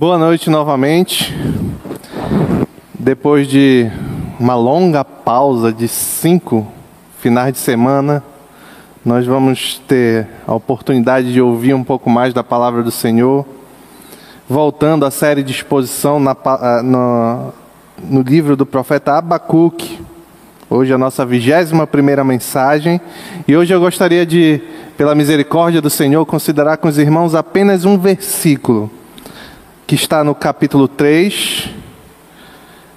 Boa noite novamente. Depois de uma longa pausa de cinco finais de semana, nós vamos ter a oportunidade de ouvir um pouco mais da palavra do Senhor, voltando à série de exposição na, ah, no, no livro do profeta Abacuque. Hoje é a nossa vigésima primeira mensagem e hoje eu gostaria de, pela misericórdia do Senhor, considerar com os irmãos apenas um versículo que está no capítulo 3,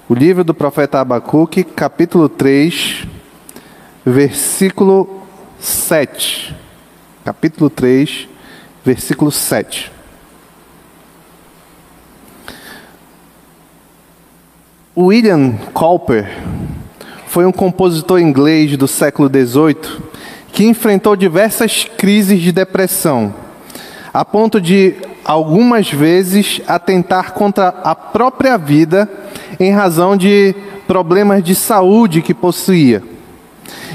o livro do profeta Abacuque, capítulo 3, versículo 7. Capítulo 3, versículo 7. William Cowper foi um compositor inglês do século XVIII que enfrentou diversas crises de depressão, a ponto de algumas vezes atentar contra a própria vida em razão de problemas de saúde que possuía.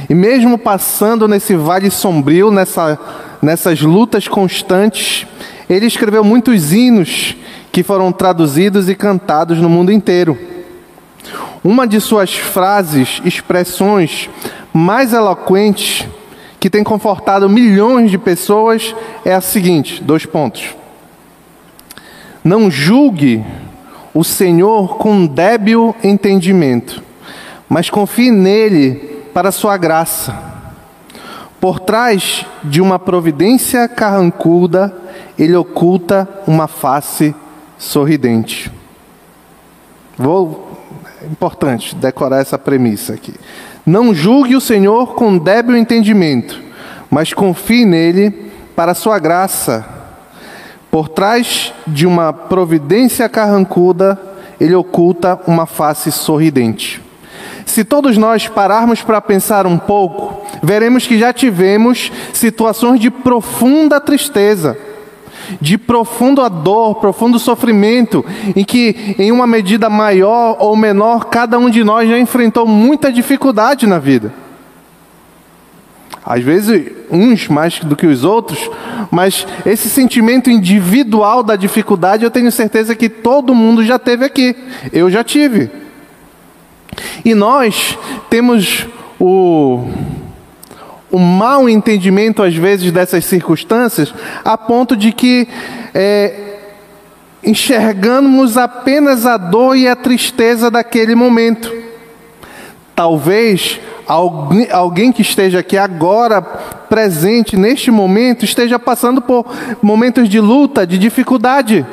E mesmo passando nesse vale sombrio, nessa, nessas lutas constantes, ele escreveu muitos hinos que foram traduzidos e cantados no mundo inteiro. Uma de suas frases, expressões mais eloquentes, que tem confortado milhões de pessoas, é a seguinte: dois pontos. Não julgue o Senhor com débil entendimento, mas confie nele para sua graça. Por trás de uma providência carrancuda, ele oculta uma face sorridente. Vou, é importante decorar essa premissa aqui. Não julgue o Senhor com débil entendimento, mas confie nele para sua graça por trás de uma providência carrancuda, ele oculta uma face sorridente. Se todos nós pararmos para pensar um pouco, veremos que já tivemos situações de profunda tristeza, de profunda dor, profundo sofrimento, em que, em uma medida maior ou menor, cada um de nós já enfrentou muita dificuldade na vida. Às vezes, uns mais do que os outros, mas esse sentimento individual da dificuldade, eu tenho certeza que todo mundo já teve aqui. Eu já tive. E nós temos o, o mau entendimento, às vezes, dessas circunstâncias, a ponto de que é, enxergamos apenas a dor e a tristeza daquele momento. Talvez alguém, que esteja aqui agora, presente neste momento, esteja passando por momentos de luta, de dificuldade,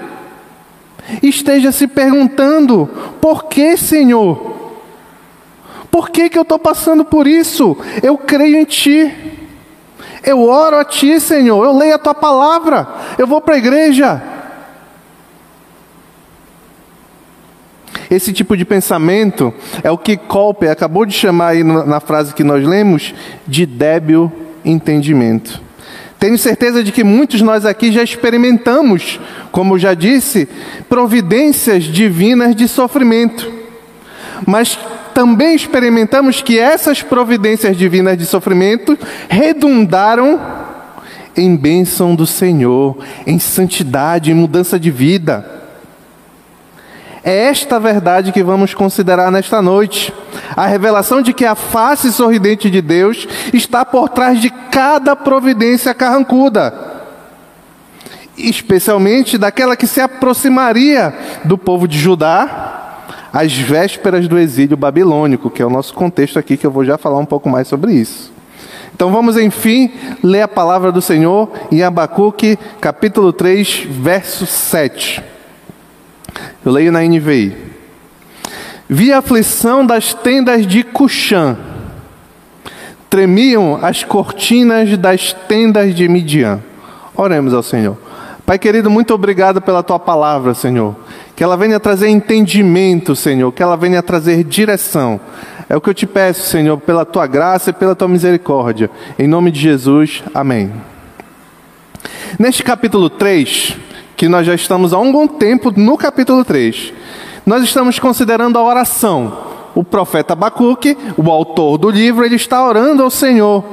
esteja se perguntando: por que, Senhor? Por que, que eu estou passando por isso? Eu creio em Ti. Eu oro a Ti, Senhor. Eu leio a Tua palavra. Eu vou para a igreja. Esse tipo de pensamento é o que Colpe acabou de chamar aí na frase que nós lemos de débil entendimento. Tenho certeza de que muitos nós aqui já experimentamos, como já disse, providências divinas de sofrimento. Mas também experimentamos que essas providências divinas de sofrimento redundaram em bênção do Senhor, em santidade, em mudança de vida. É esta verdade que vamos considerar nesta noite. A revelação de que a face sorridente de Deus está por trás de cada providência carrancuda, especialmente daquela que se aproximaria do povo de Judá às vésperas do exílio babilônico, que é o nosso contexto aqui, que eu vou já falar um pouco mais sobre isso. Então vamos, enfim, ler a palavra do Senhor em Abacuque, capítulo 3, verso 7. Eu leio na NVI. Vi a aflição das tendas de Cuxã. Tremiam as cortinas das tendas de Midian. Oremos ao Senhor. Pai querido, muito obrigado pela tua palavra, Senhor. Que ela venha trazer entendimento, Senhor. Que ela venha trazer direção. É o que eu te peço, Senhor, pela tua graça e pela tua misericórdia. Em nome de Jesus, amém. Neste capítulo 3, que nós já estamos há um bom tempo no capítulo 3. Nós estamos considerando a oração. O profeta Abacuque, o autor do livro, ele está orando ao Senhor.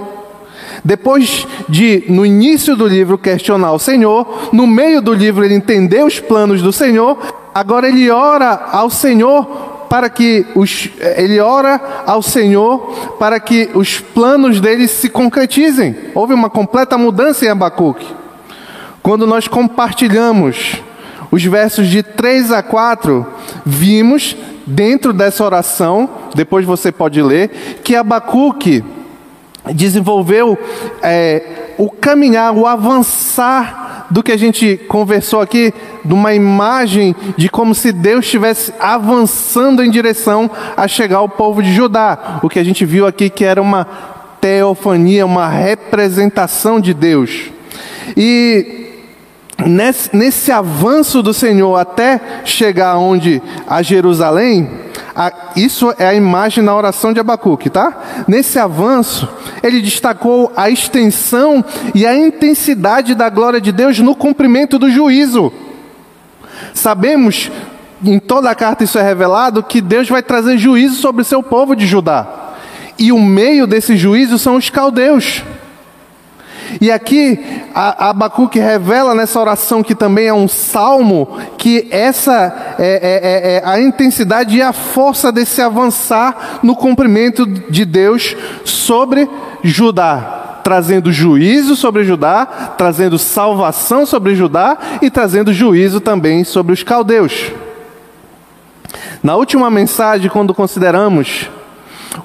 Depois de, no início do livro, questionar o Senhor, no meio do livro ele entender os planos do Senhor, agora ele ora ao Senhor para que os, ele ora ao Senhor para que os planos dele se concretizem. Houve uma completa mudança em Abacuque. Quando nós compartilhamos os versos de 3 a 4, vimos dentro dessa oração, depois você pode ler, que Abacuque desenvolveu é, o caminhar, o avançar do que a gente conversou aqui, de uma imagem de como se Deus estivesse avançando em direção a chegar ao povo de Judá. O que a gente viu aqui que era uma teofania, uma representação de Deus. E nesse, nesse avanço do Senhor até chegar onde a Jerusalém, a, isso é a imagem na oração de Abacuque, tá? Nesse avanço, ele destacou a extensão e a intensidade da glória de Deus no cumprimento do juízo. Sabemos, em toda a carta isso é revelado, que Deus vai trazer juízo sobre o seu povo de Judá. E o meio desse juízo são os caldeus. E aqui Abacuque revela nessa oração que também é um salmo que essa é, é, é, é a intensidade e a força desse avançar no cumprimento de Deus sobre Judá, trazendo juízo sobre Judá, trazendo salvação sobre Judá e trazendo juízo também sobre os caldeus. Na última mensagem, quando consideramos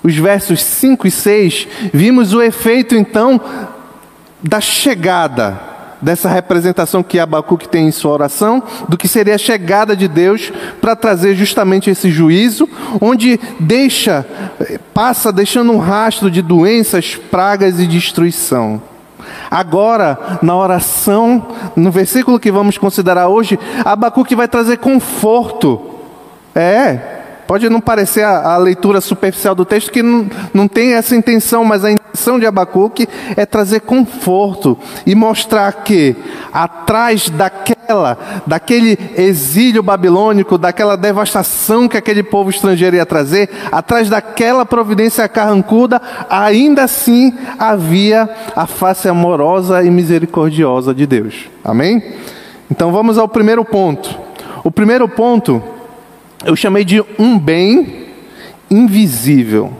os versos 5 e 6, vimos o efeito então da chegada, dessa representação que Abacuque tem em sua oração, do que seria a chegada de Deus para trazer justamente esse juízo, onde deixa, passa deixando um rastro de doenças, pragas e destruição. Agora, na oração, no versículo que vamos considerar hoje, Abacuque vai trazer conforto. É, pode não parecer a, a leitura superficial do texto que não, não tem essa intenção, mas a intenção de Abacuque é trazer conforto e mostrar que atrás daquela, daquele exílio babilônico, daquela devastação que aquele povo estrangeiro ia trazer, atrás daquela providência carrancuda, ainda assim havia a face amorosa e misericordiosa de Deus. Amém? Então vamos ao primeiro ponto. O primeiro ponto eu chamei de um bem invisível.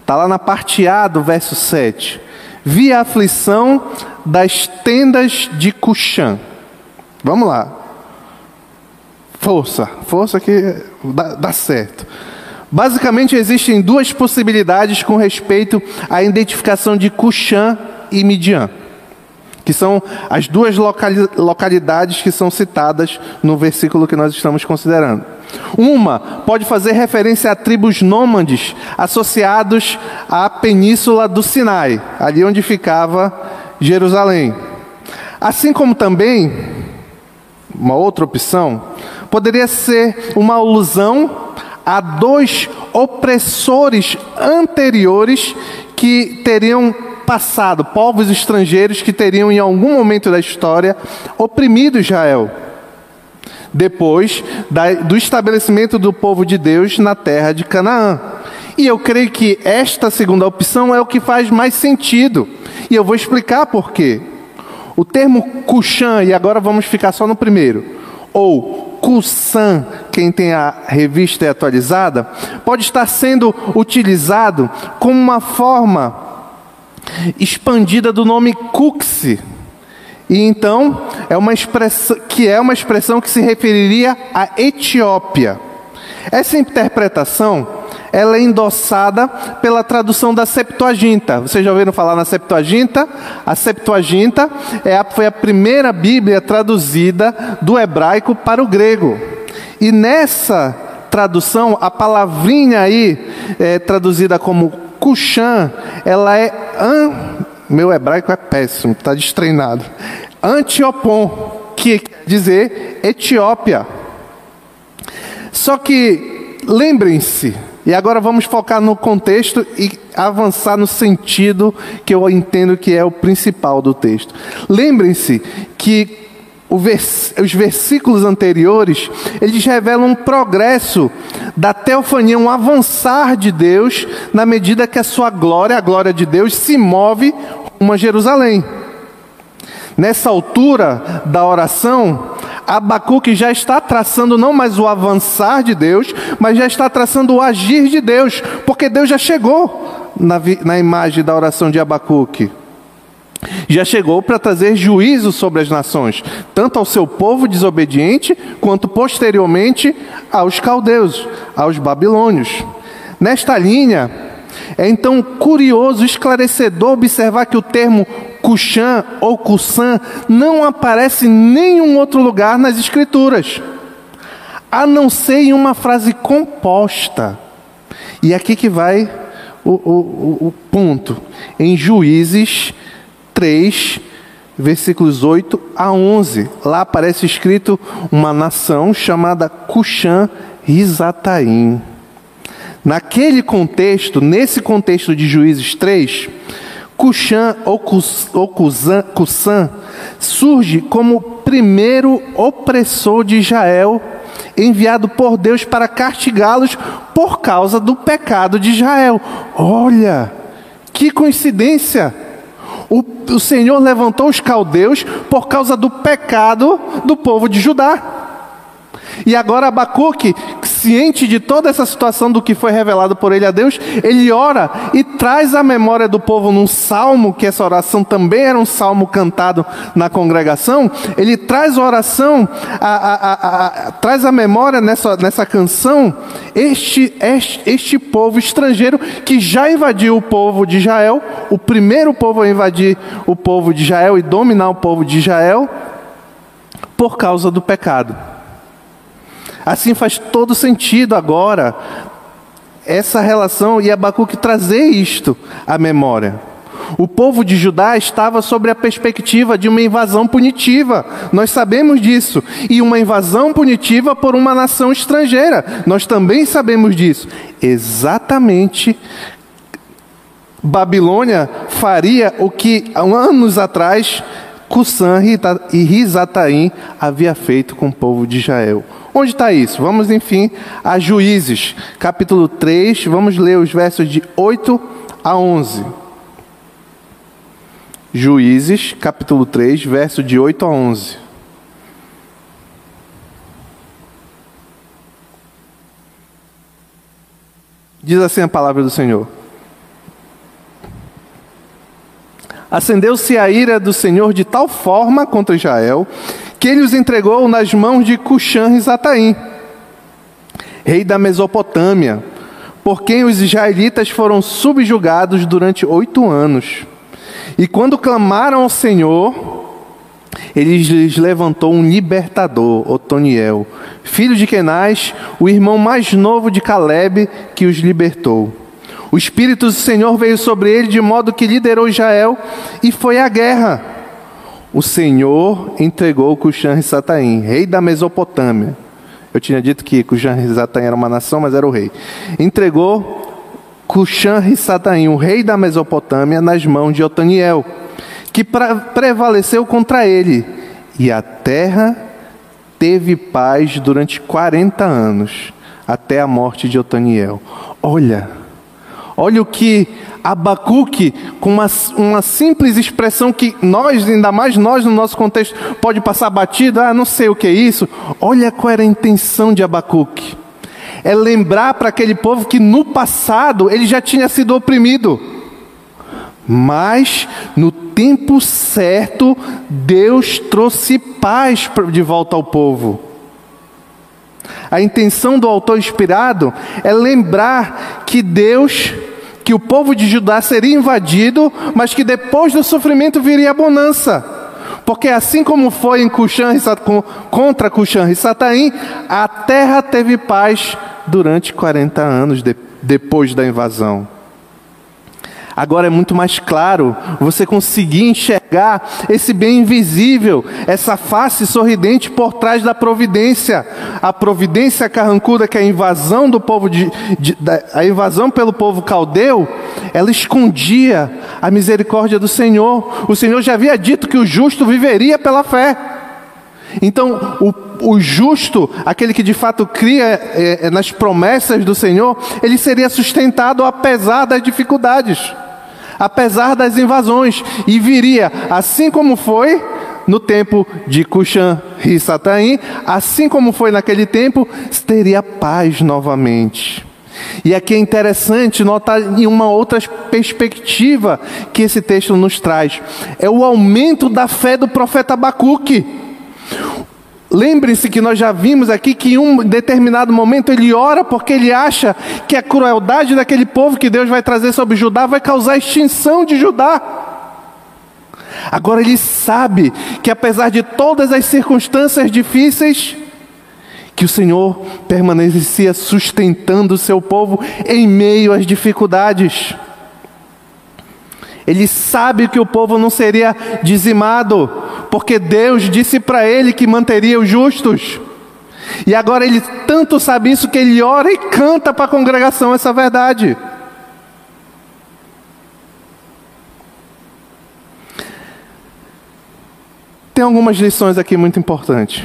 Está lá na parte A do verso 7. Vi a aflição das tendas de Cuxã. Vamos lá. Força, força que dá, dá certo. Basicamente, existem duas possibilidades com respeito à identificação de Cuxã e Midian, que são as duas localidades que são citadas no versículo que nós estamos considerando. Uma pode fazer referência a tribos nômades associados à península do Sinai, ali onde ficava Jerusalém. Assim como também, uma outra opção, poderia ser uma alusão a dois opressores anteriores que teriam passado, povos estrangeiros que teriam em algum momento da história oprimido Israel depois da, do estabelecimento do povo de Deus na terra de Canaã. E eu creio que esta segunda opção é o que faz mais sentido. E eu vou explicar por quê. O termo Cuxã, e agora vamos ficar só no primeiro, ou Cusã, quem tem a revista atualizada, pode estar sendo utilizado como uma forma expandida do nome Cuxi e então é uma expressão que é uma expressão que se referiria à Etiópia. Essa interpretação ela é endossada pela tradução da Septuaginta. Vocês já ouviram falar na Septuaginta? A Septuaginta é a, foi a primeira Bíblia traduzida do hebraico para o grego. E nessa tradução, a palavrinha aí, é, traduzida como Cuxã, ela é an, meu hebraico é péssimo, está destreinado. Antiopon, que quer dizer Etiópia. Só que, lembrem-se, e agora vamos focar no contexto e avançar no sentido que eu entendo que é o principal do texto. Lembrem-se que vers os versículos anteriores, eles revelam um progresso da teofania, um avançar de Deus, na medida que a sua glória, a glória de Deus, se move uma Jerusalém. Nessa altura da oração, Abacuque já está traçando não mais o avançar de Deus, mas já está traçando o agir de Deus, porque Deus já chegou na, na imagem da oração de Abacuque. Já chegou para trazer juízo sobre as nações, tanto ao seu povo desobediente, quanto posteriormente aos caldeus, aos babilônios. Nesta linha, é então curioso, esclarecedor observar que o termo Cuxã ou Cusã não aparece em nenhum outro lugar nas Escrituras, a não ser em uma frase composta. E aqui que vai o, o, o ponto. Em Juízes 3, versículos 8 a 11. Lá aparece escrito uma nação chamada Cuxã Risataim. Naquele contexto, nesse contexto de Juízes 3, Cuxã ou Cusã surge como primeiro opressor de Israel, enviado por Deus para castigá-los por causa do pecado de Israel. Olha, que coincidência! O, o Senhor levantou os caldeus por causa do pecado do povo de Judá. E agora Abacuque, ciente de toda essa situação do que foi revelado por ele a Deus, ele ora e traz a memória do povo num salmo, que essa oração também era um salmo cantado na congregação. Ele traz a oração, a, a, a, traz a memória nessa, nessa canção, este, este, este povo estrangeiro que já invadiu o povo de Israel, o primeiro povo a invadir o povo de Israel e dominar o povo de Israel, por causa do pecado. Assim faz todo sentido agora essa relação e Abacuque trazer isto à memória. O povo de Judá estava sobre a perspectiva de uma invasão punitiva, nós sabemos disso, e uma invasão punitiva por uma nação estrangeira, nós também sabemos disso. Exatamente Babilônia faria o que anos atrás Cusã e Risataim havia feito com o povo de Israel. Onde está isso? Vamos, enfim, a Juízes, capítulo 3, vamos ler os versos de 8 a 11. Juízes, capítulo 3, verso de 8 a 11. Diz assim a palavra do Senhor. Acendeu-se a ira do Senhor de tal forma contra Israel que ele os entregou nas mãos de Cuxã e rei da Mesopotâmia, por quem os israelitas foram subjugados durante oito anos. E quando clamaram ao Senhor, ele lhes levantou um libertador, Otoniel, filho de Kenaz, o irmão mais novo de Caleb, que os libertou. O Espírito do Senhor veio sobre ele de modo que liderou Israel e foi à guerra o Senhor entregou e Sataim, rei da Mesopotâmia. Eu tinha dito que e Sataim era uma nação, mas era o rei. Entregou e Sataim, o rei da Mesopotâmia, nas mãos de Otaniel, que prevaleceu contra ele. E a terra teve paz durante 40 anos, até a morte de Otaniel. Olha, olha o que Abacuque, com uma, uma simples expressão que nós, ainda mais nós no nosso contexto, pode passar batido, ah, não sei o que é isso. Olha qual era a intenção de Abacuque. É lembrar para aquele povo que no passado ele já tinha sido oprimido. Mas no tempo certo, Deus trouxe paz de volta ao povo. A intenção do autor inspirado é lembrar que Deus que o povo de Judá seria invadido, mas que depois do sofrimento viria a bonança. Porque assim como foi em Cuxã, contra Cuxã e Sataim, a terra teve paz durante 40 anos de, depois da invasão. Agora é muito mais claro você conseguir enxergar esse bem invisível, essa face sorridente por trás da providência. A providência carrancuda que é a invasão do povo de, de, a invasão pelo povo caldeu, ela escondia a misericórdia do Senhor. O Senhor já havia dito que o justo viveria pela fé. Então, o, o, justo, aquele que de fato cria é, nas promessas do Senhor, ele seria sustentado apesar das dificuldades apesar das invasões, e viria, assim como foi no tempo de Cushan e Sataim, assim como foi naquele tempo, teria paz novamente. E aqui é interessante notar em uma outra perspectiva que esse texto nos traz. É o aumento da fé do profeta Abacuque. Lembrem-se que nós já vimos aqui que em um determinado momento ele ora porque ele acha que a crueldade daquele povo que Deus vai trazer sobre Judá vai causar a extinção de Judá. Agora ele sabe que apesar de todas as circunstâncias difíceis, que o Senhor permanecia sustentando o seu povo em meio às dificuldades. Ele sabe que o povo não seria dizimado, porque Deus disse para ele que manteria os justos. E agora ele tanto sabe isso que ele ora e canta para a congregação essa verdade. Tem algumas lições aqui muito importantes.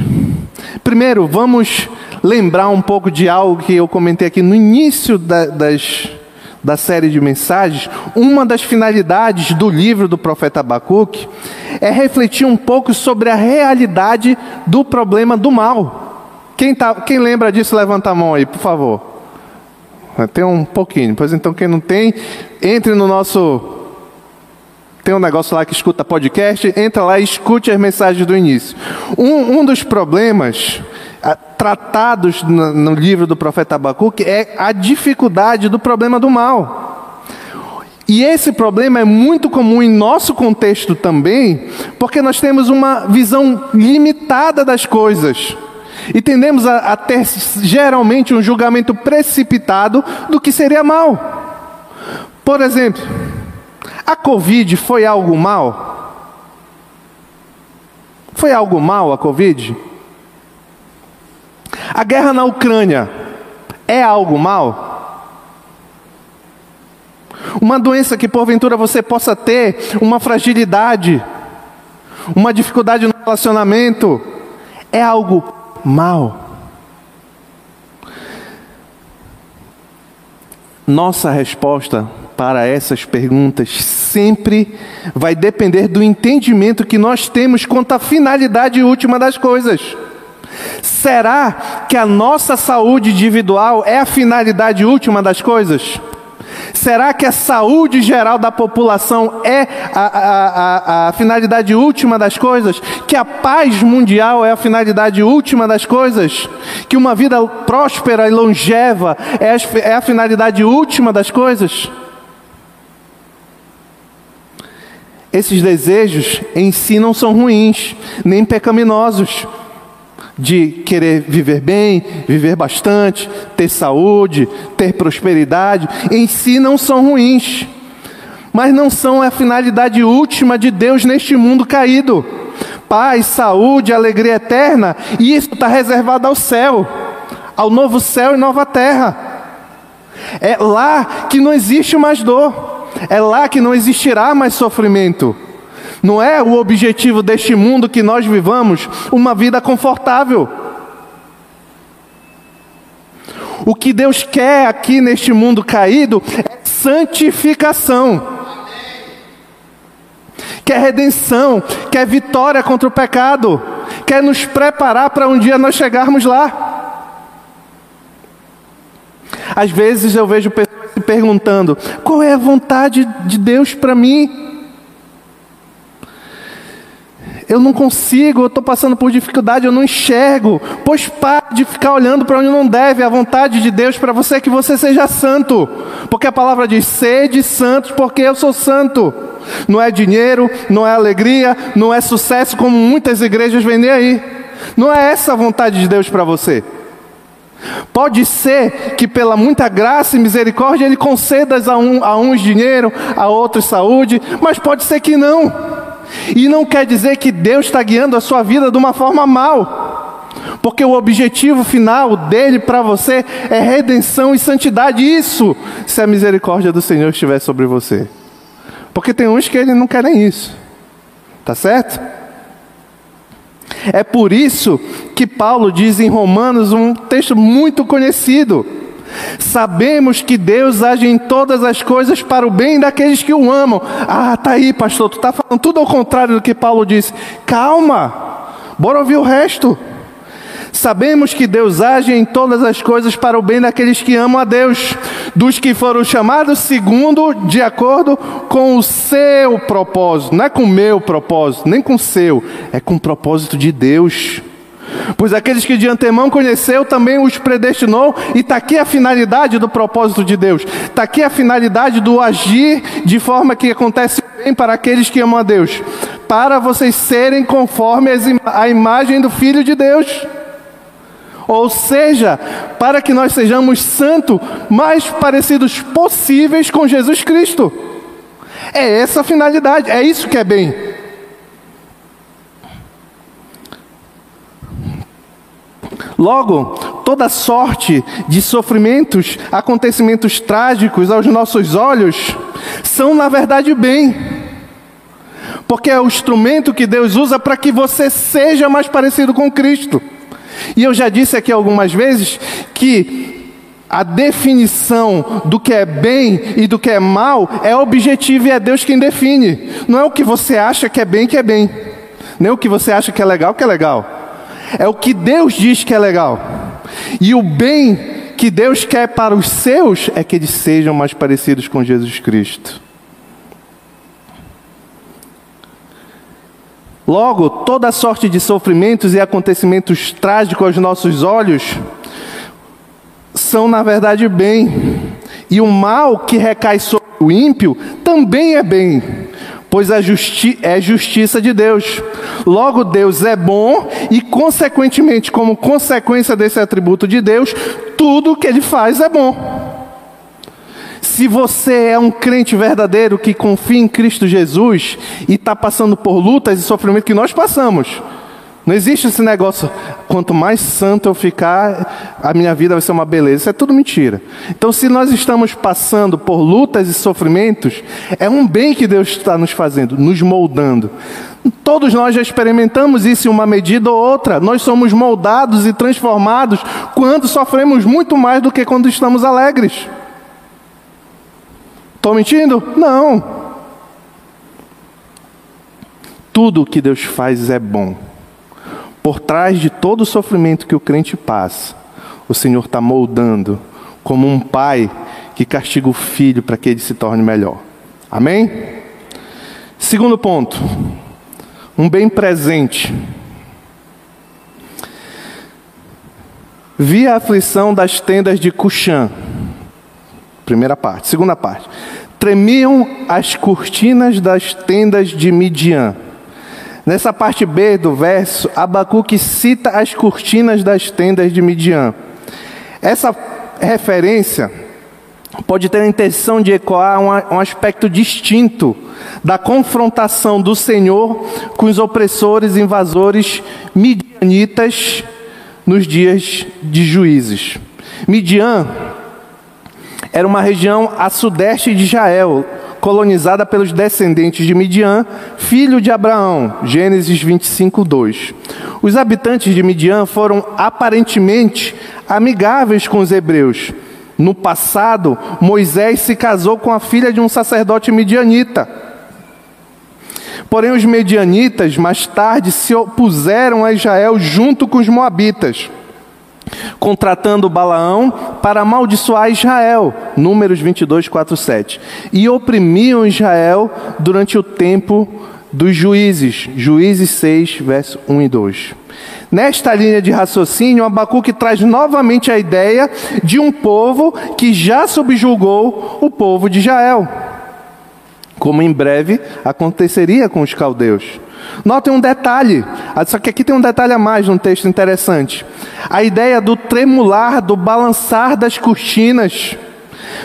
Primeiro, vamos lembrar um pouco de algo que eu comentei aqui no início da, das, da série de mensagens. Uma das finalidades do livro do profeta Abacuque é refletir um pouco sobre a realidade do problema do mal. Quem, tá, quem lembra disso, levanta a mão aí, por favor. Tem um pouquinho. Pois então, quem não tem, entre no nosso tem um negócio lá que escuta podcast, entra lá e escute as mensagens do início. Um, um dos problemas a, tratados no, no, livro do profeta Abacuque é a dificuldade do problema do mal. E esse problema é muito comum em nosso contexto também, porque nós temos uma visão limitada das coisas. E tendemos a, a ter geralmente um julgamento precipitado do que seria mal. Por exemplo, a Covid foi algo mal? Foi algo mal a Covid? A guerra na Ucrânia é algo mal? Uma doença que porventura você possa ter, uma fragilidade, uma dificuldade no relacionamento, é algo mal? Nossa resposta para essas perguntas sempre vai depender do entendimento que nós temos quanto à finalidade última das coisas. Será que a nossa saúde individual é a finalidade última das coisas? Será que a saúde geral da população é a, a, a, a, finalidade última das coisas? Que a paz mundial é a finalidade última das coisas? Que uma vida próspera e longeva é é a finalidade última das coisas? Esses desejos em si não são ruins, nem pecaminosos. De querer viver bem, viver bastante, ter saúde, ter prosperidade, em si não são ruins, mas não são a finalidade última de Deus neste mundo caído. Paz, saúde, alegria eterna, isso está reservado ao céu, ao novo céu e nova terra. É lá que não existe mais dor. É lá que não existirá mais sofrimento. Não é o objetivo deste mundo que nós vivamos uma vida confortável. O que Deus quer aqui neste mundo caído é santificação. Quer redenção, quer vitória contra o pecado, quer nos preparar para um dia nós chegarmos lá. Às vezes eu vejo pessoas se perguntando: qual é a vontade de Deus para mim? Eu não consigo, eu estou passando por dificuldade, eu não enxergo. Pois pare de ficar olhando para onde não deve. A vontade de Deus para você é que você seja santo. Porque a palavra diz: sede santos, porque eu sou santo. Não é dinheiro, não é alegria, não é sucesso, como muitas igrejas vendem aí. Não é essa a vontade de Deus para você. Pode ser que pela muita graça e misericórdia ele conceda a, um, a uns dinheiro, a outros saúde, mas pode ser que não. E não quer dizer que Deus está guiando a sua vida de uma forma mal, porque o objetivo final dele para você é redenção e santidade. Isso, se a misericórdia do Senhor estiver sobre você. Porque tem uns que ele não querem isso, tá certo? É por isso que Paulo diz em Romanos um texto muito conhecido. Sabemos que Deus age em todas as coisas para o bem daqueles que o amam. Ah, tá aí, pastor, tu está falando tudo ao contrário do que Paulo disse. Calma, bora ouvir o resto. Sabemos que Deus age em todas as coisas para o bem daqueles que amam a Deus, dos que foram chamados segundo, de acordo com o seu propósito. Não é com o meu propósito, nem com o seu, é com o propósito de Deus. Pois aqueles que de antemão conheceu também os predestinou, e está aqui a finalidade do propósito de Deus, está aqui a finalidade do agir de forma que acontece bem para aqueles que amam a Deus, para vocês serem conforme a imagem do Filho de Deus. Ou seja, para que nós sejamos santos, mais parecidos possíveis com Jesus Cristo. É essa a finalidade, é isso que é bem. Logo, toda sorte de sofrimentos, acontecimentos trágicos aos nossos olhos, são na verdade bem. Porque é o instrumento que Deus usa para que você seja mais parecido com Cristo. E eu já disse aqui algumas vezes que a definição do que é bem e do que é mal é objetivo e é Deus quem define. Não é o que você acha que é bem que é bem, nem o que você acha que é legal que é legal. É o que Deus diz que é legal. E o bem que Deus quer para os seus é que eles sejam mais parecidos com Jesus Cristo. Logo, toda sorte de sofrimentos e acontecimentos trágicos aos nossos olhos são, na verdade, bem. E o mal que recai sobre o ímpio também é bem, pois é, justi é justiça de Deus. Logo, Deus é bom e, consequentemente, como consequência desse atributo de Deus, tudo que ele faz é bom. Se você é um crente verdadeiro que confia em Cristo Jesus e está passando por lutas e sofrimento que nós passamos, não existe esse negócio, quanto mais santo eu ficar, a minha vida vai ser uma beleza. Isso é tudo mentira. Então, se nós estamos passando por lutas e sofrimentos, é um bem que Deus está nos fazendo, nos moldando. Todos nós já experimentamos isso em uma medida ou outra. Nós somos moldados e transformados quando sofremos muito mais do que quando estamos alegres. Estou mentindo? Não. Tudo que Deus faz é bom. Por trás de todo o sofrimento que o crente passa, o Senhor está moldando como um pai que castiga o filho para que ele se torne melhor. Amém? Segundo ponto, um bem presente. Vi a aflição das tendas de Cuxã Primeira parte. Segunda parte. Tremiam as cortinas das tendas de Midian. Nessa parte B do verso, Abacuque cita as cortinas das tendas de Midian. Essa referência pode ter a intenção de ecoar um, aspecto distinto da confrontação do Senhor com os opressores invasores midianitas nos dias de juízes. Midian era uma região a sudeste de Israel, colonizada pelos descendentes de Midian, filho de Abraão. Gênesis 25, 2. Os habitantes de Midian foram aparentemente amigáveis com os hebreus. No passado, Moisés se casou com a filha de um sacerdote midianita. Porém, os medianitas mais tarde se opuseram a Israel junto com os moabitas contratando Balaão para amaldiçoar Israel, Números 22, 4, 7. E oprimiam Israel durante o tempo dos juízes, Juízes 6, verso 1 e 2. Nesta linha de raciocínio, Abacuque traz novamente a ideia de um povo que já subjugou o povo de Israel, como em breve aconteceria com os caldeus. Notem um detalhe, ah, só que aqui tem um detalhe a mais num texto interessante. A ideia do tremular, do balançar das cortinas.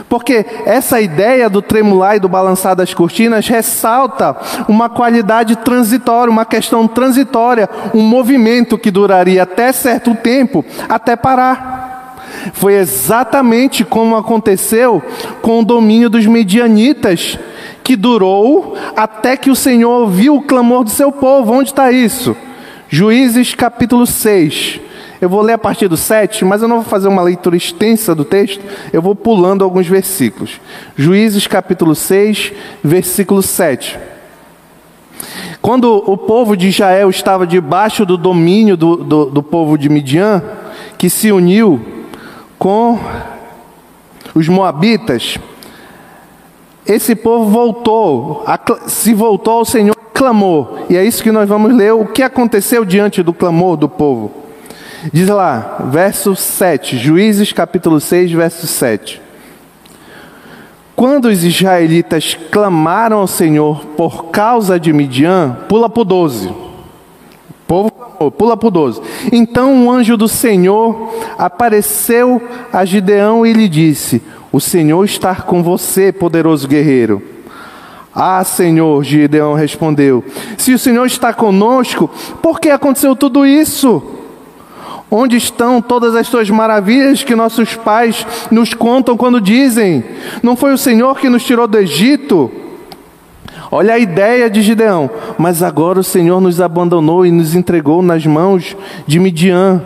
Porque essa ideia do tremular e do balançar das cortinas ressalta uma qualidade transitória, uma questão transitória, um movimento que duraria até certo tempo, até parar. Foi exatamente como aconteceu com o domínio dos medianitas que durou até que o Senhor ouviu o clamor do seu povo. Onde está isso? Juízes capítulo 6. Eu vou ler a partir do 7, mas eu não vou fazer uma leitura extensa do texto, eu vou pulando alguns versículos. Juízes capítulo 6, versículo 7. Quando o povo de Israel estava debaixo do domínio do, do, do povo de Midian, que se uniu com os Moabitas, esse povo voltou, se voltou ao Senhor clamou. E é isso que nós vamos ler, o que aconteceu diante do clamor do povo. Diz lá, verso 7, Juízes capítulo 6, verso 7. Quando os israelitas clamaram ao Senhor por causa de Midian, pula para o 12. O povo clamou, pula para o 12. Então um anjo do Senhor apareceu a Gideão e lhe disse: O Senhor está com você, poderoso guerreiro. Ah, Senhor, Gideão respondeu: Se o Senhor está conosco, por que aconteceu tudo isso? Onde estão todas as tuas maravilhas que nossos pais nos contam quando dizem: Não foi o Senhor que nos tirou do Egito? Olha a ideia de Gideão. Mas agora o Senhor nos abandonou e nos entregou nas mãos de Midian.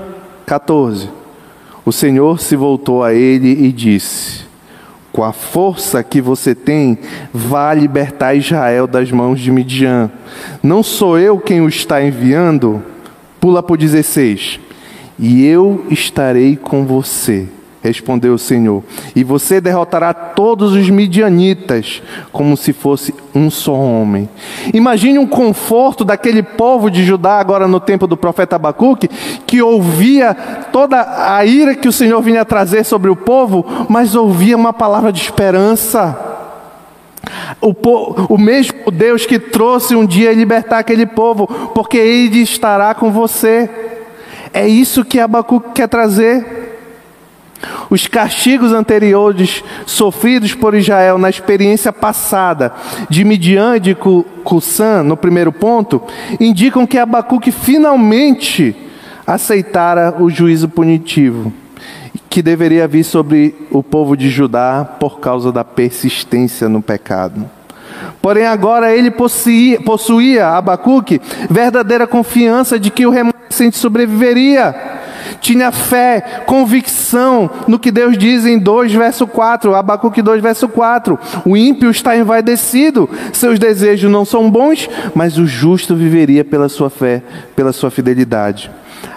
14. O Senhor se voltou a ele e disse: Com a força que você tem, vá libertar Israel das mãos de Midian. Não sou eu quem o está enviando? Pula para o 16 e eu estarei com você, respondeu o Senhor, e você derrotará todos os midianitas, como se fosse um só homem. Imagine um conforto daquele povo de Judá, agora no tempo do profeta Abacuque, que ouvia toda a ira que o Senhor vinha trazer sobre o povo, mas ouvia uma palavra de esperança. O, o, mesmo Deus que trouxe um dia libertar aquele povo, porque Ele estará com você. É isso que Abacuque quer trazer. Os castigos anteriores sofridos por Israel na experiência passada de Midian e de Cussã, no primeiro ponto, indicam que Abacuque finalmente aceitara o juízo punitivo que deveria vir sobre o povo de Judá por causa da persistência no pecado. Porém, agora ele possuía, possuía Abacuque verdadeira confiança de que o remanescente sobreviveria. Tinha fé, convicção no que Deus diz em 2 verso 4, Abacuque 2 verso 4. O ímpio está envaidecido, seus desejos não são bons, mas o justo viveria pela sua fé, pela sua fidelidade.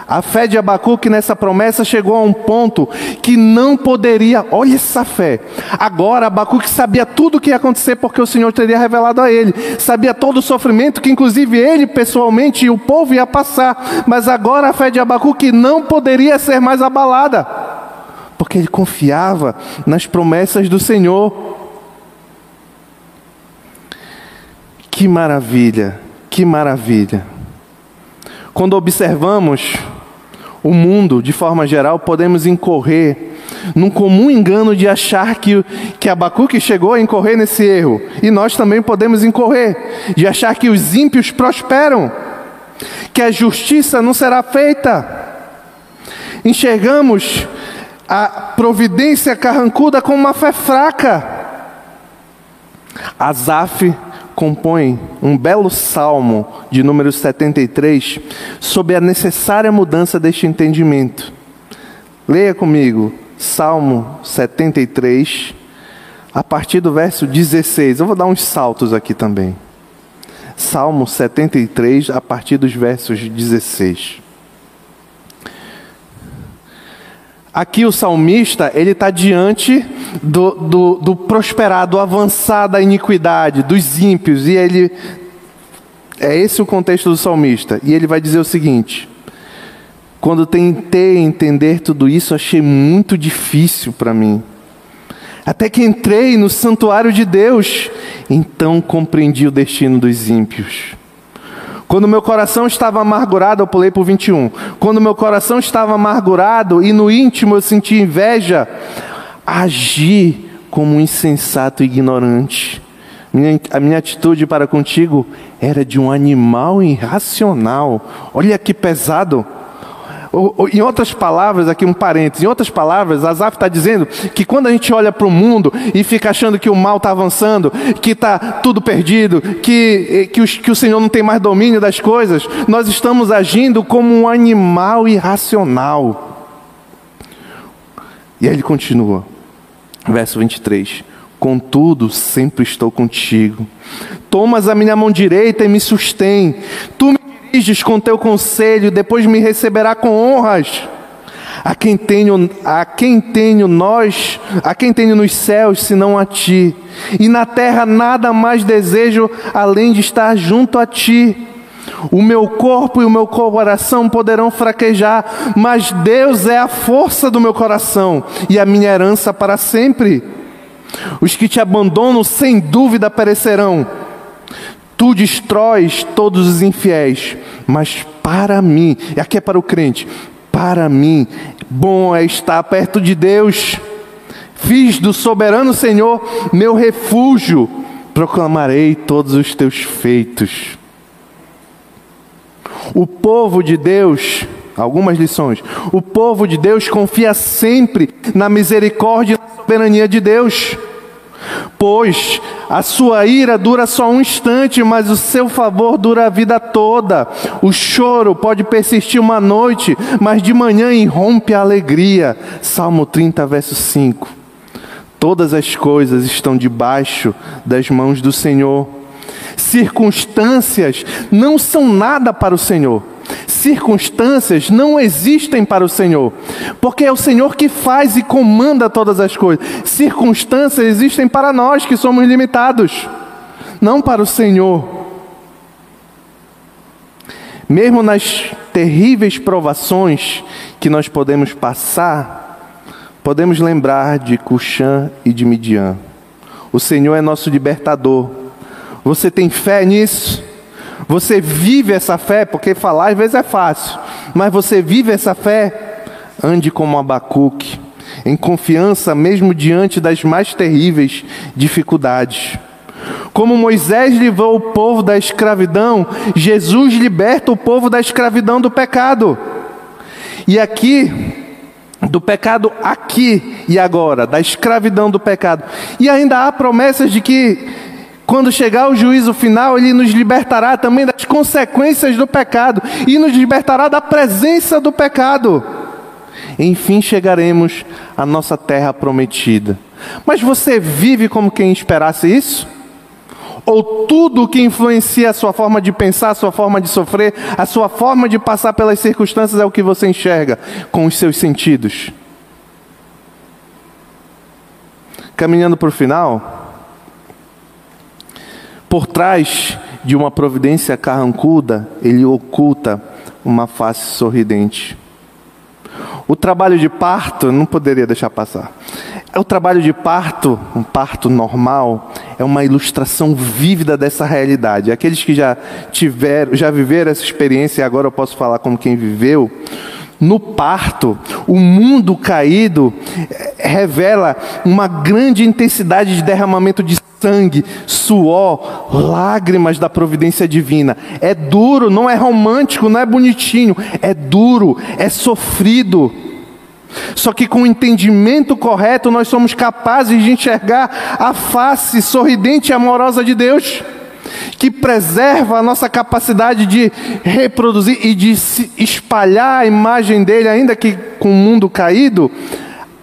A fé de Abacuque nessa promessa chegou a um ponto que não poderia, olha essa fé. Agora Abacuque sabia tudo o que ia acontecer porque o Senhor teria revelado a ele. Sabia todo o sofrimento que inclusive ele pessoalmente e o povo ia passar. Mas agora a fé de Abacuque não poderia ser mais abalada. Porque ele confiava nas promessas do Senhor. Que maravilha, que maravilha. Quando observamos o mundo de forma geral, podemos incorrer num comum engano de achar que, que Abacuque chegou a incorrer nesse erro. E nós também podemos incorrer, de achar que os ímpios prosperam, que a justiça não será feita. Enxergamos a providência carrancuda com uma fé fraca. Asaf compõe um belo salmo de número 73 sobre a necessária mudança deste entendimento. Leia comigo, Salmo 73, a partir do verso 16. Eu vou dar uns saltos aqui também. Salmo 73, a partir dos versos 16. Aqui o salmista, ele está diante do, do, do prosperar, do avançar da iniquidade, dos ímpios, e ele. É esse o contexto do salmista. E ele vai dizer o seguinte: quando tentei entender tudo isso, achei muito difícil para mim. Até que entrei no santuário de Deus, então compreendi o destino dos ímpios. Quando meu coração estava amargurado, eu pulei para o 21. Quando meu coração estava amargurado e no íntimo eu senti inveja, agi como um insensato e ignorante. Minha, a minha atitude para contigo era de um animal irracional. Olha que pesado. Em outras palavras, aqui um parênteses, em outras palavras, Asaf está dizendo que quando a gente olha para o mundo e fica achando que o mal está avançando, que está tudo perdido, que, que, que o Senhor não tem mais domínio das coisas, nós estamos agindo como um animal irracional. E aí ele continua, verso 23. Contudo, sempre estou contigo. Tomas a minha mão direita e me sustém. Tu me diriges com teu conselho, depois me receberá com honras. A quem tenho, a quem tenho nós, a quem tenho nos céus, senão a ti. E na terra nada mais desejo além de estar junto a ti. O meu corpo e o meu coração poderão fraquejar, mas Deus é a força do meu coração e a minha herança para sempre. Os que te abandonam, sem dúvida, perecerão. Tu destróis todos os infiéis, mas para mim, e aqui é para o crente, para mim, bom é estar perto de Deus. Fiz do soberano Senhor meu refúgio, proclamarei todos os teus feitos. O povo de Deus, algumas lições. O povo de Deus confia sempre na misericórdia e na soberania de Deus. Pois a sua ira dura só um instante, mas o seu favor dura a vida toda. O choro pode persistir uma noite, mas de manhã irrompe a alegria. Salmo 30, verso 5. Todas as coisas estão debaixo das mãos do Senhor. Circunstâncias não são nada para o Senhor circunstâncias não existem para o Senhor, porque é o Senhor que faz e comanda todas as coisas. Circunstâncias existem para nós que somos limitados, não para o Senhor. Mesmo nas terríveis provações que nós podemos passar, podemos lembrar de Cuxã e de Midian. O Senhor é nosso libertador. Você tem fé nisso? Você vive essa fé, porque falar às vezes é fácil, mas você vive essa fé, ande como Abacuque, em confiança mesmo diante das mais terríveis dificuldades. Como Moisés livrou o povo da escravidão, Jesus liberta o povo da escravidão do pecado. E aqui, do pecado aqui e agora, da escravidão do pecado. E ainda há promessas de que quando chegar o juízo final, ele nos libertará também das consequências do pecado e nos libertará da presença do pecado. Enfim, chegaremos à nossa terra prometida. Mas você vive como quem esperasse isso? Ou tudo o que influencia a sua forma de pensar, a sua forma de sofrer, a sua forma de passar pelas circunstâncias é o que você enxerga com os seus sentidos? Caminhando para o final, por trás de uma providência carrancuda, ele oculta uma face sorridente. O trabalho de parto, não poderia deixar passar. O trabalho de parto, um parto normal, é uma ilustração vívida dessa realidade. Aqueles que já tiveram, já viveram essa experiência, e agora eu posso falar como quem viveu, no parto, o mundo caído eh, revela uma grande intensidade de derramamento de sangue, suor, lágrimas da providência divina. É duro, não é romântico, não é bonitinho, é duro, é sofrido. Só que com o entendimento correto, nós somos capazes de enxergar a face sorridente e amorosa de Deus, que preserva a nossa capacidade de reproduzir e de espalhar a imagem dele, ainda que com o mundo caído,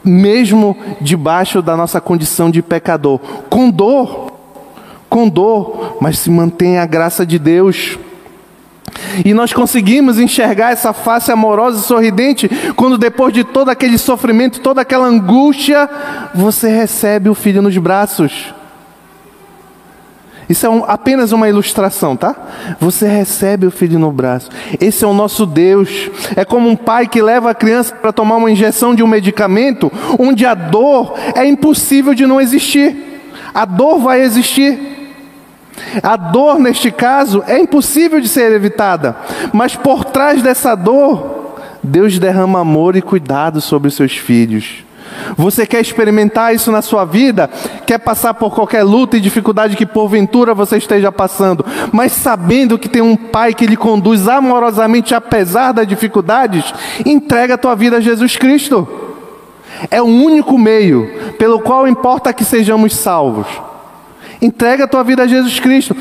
mesmo debaixo da nossa condição de pecador, com dor, com dor, mas se mantém a graça de Deus. E nós conseguimos enxergar essa face amorosa e sorridente quando, depois de todo aquele sofrimento, toda aquela angústia, você recebe o filho nos braços. Isso é um, apenas uma ilustração, tá? Você recebe o filho no braço. Esse é o nosso Deus. É como um pai que leva a criança para tomar uma injeção de um medicamento, onde a dor é impossível de não existir. A dor vai existir. A dor, neste caso, é impossível de ser evitada, mas por trás dessa dor, Deus derrama amor e cuidado sobre os seus filhos. Você quer experimentar isso na sua vida? Quer passar por qualquer luta e dificuldade que porventura você esteja passando, mas sabendo que tem um Pai que lhe conduz amorosamente apesar das dificuldades? Entrega a tua vida a Jesus Cristo. É o único meio pelo qual importa que sejamos salvos. Entrega a tua vida a Jesus Cristo.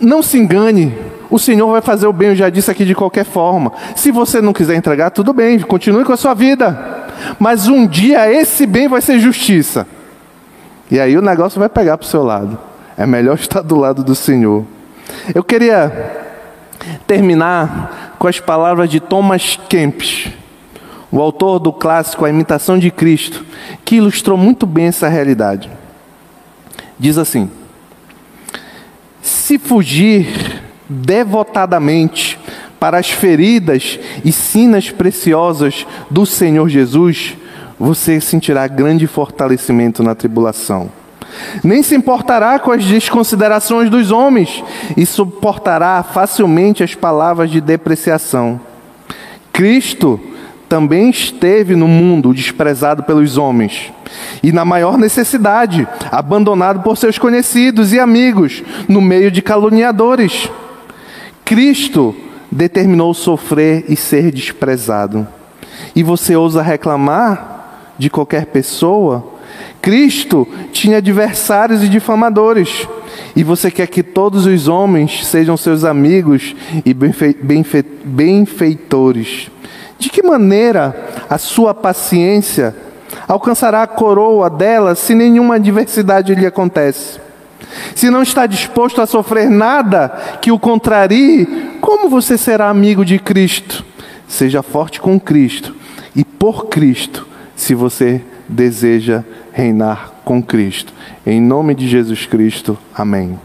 Não se engane, o Senhor vai fazer o bem, eu já disse aqui de qualquer forma. Se você não quiser entregar, tudo bem, continue com a sua vida. Mas um dia esse bem vai ser justiça. E aí o negócio vai pegar para o seu lado. É melhor estar do lado do Senhor. Eu queria terminar com as palavras de Thomas Kempis, o autor do clássico A Imitação de Cristo, que ilustrou muito bem essa realidade. Diz assim: Se fugir devotadamente para as feridas e sinas preciosas do Senhor Jesus, você sentirá grande fortalecimento na tribulação. Nem se importará com as desconsiderações dos homens e suportará facilmente as palavras de depreciação. Cristo também esteve no mundo desprezado pelos homens e na maior necessidade, abandonado por seus conhecidos e amigos, no meio de caluniadores. Cristo determinou sofrer e ser desprezado. E você ousa reclamar de qualquer pessoa? Cristo tinha adversários e difamadores. E você quer que todos os homens sejam seus amigos e benfeitores. De que maneira a sua paciência alcançará a coroa dela se nenhuma adversidade lhe acontece? Se não está disposto a sofrer nada que o contrarie, como você será amigo de Cristo? Seja forte com Cristo e por Cristo, se você deseja reinar com Cristo. Em nome de Jesus Cristo, amém.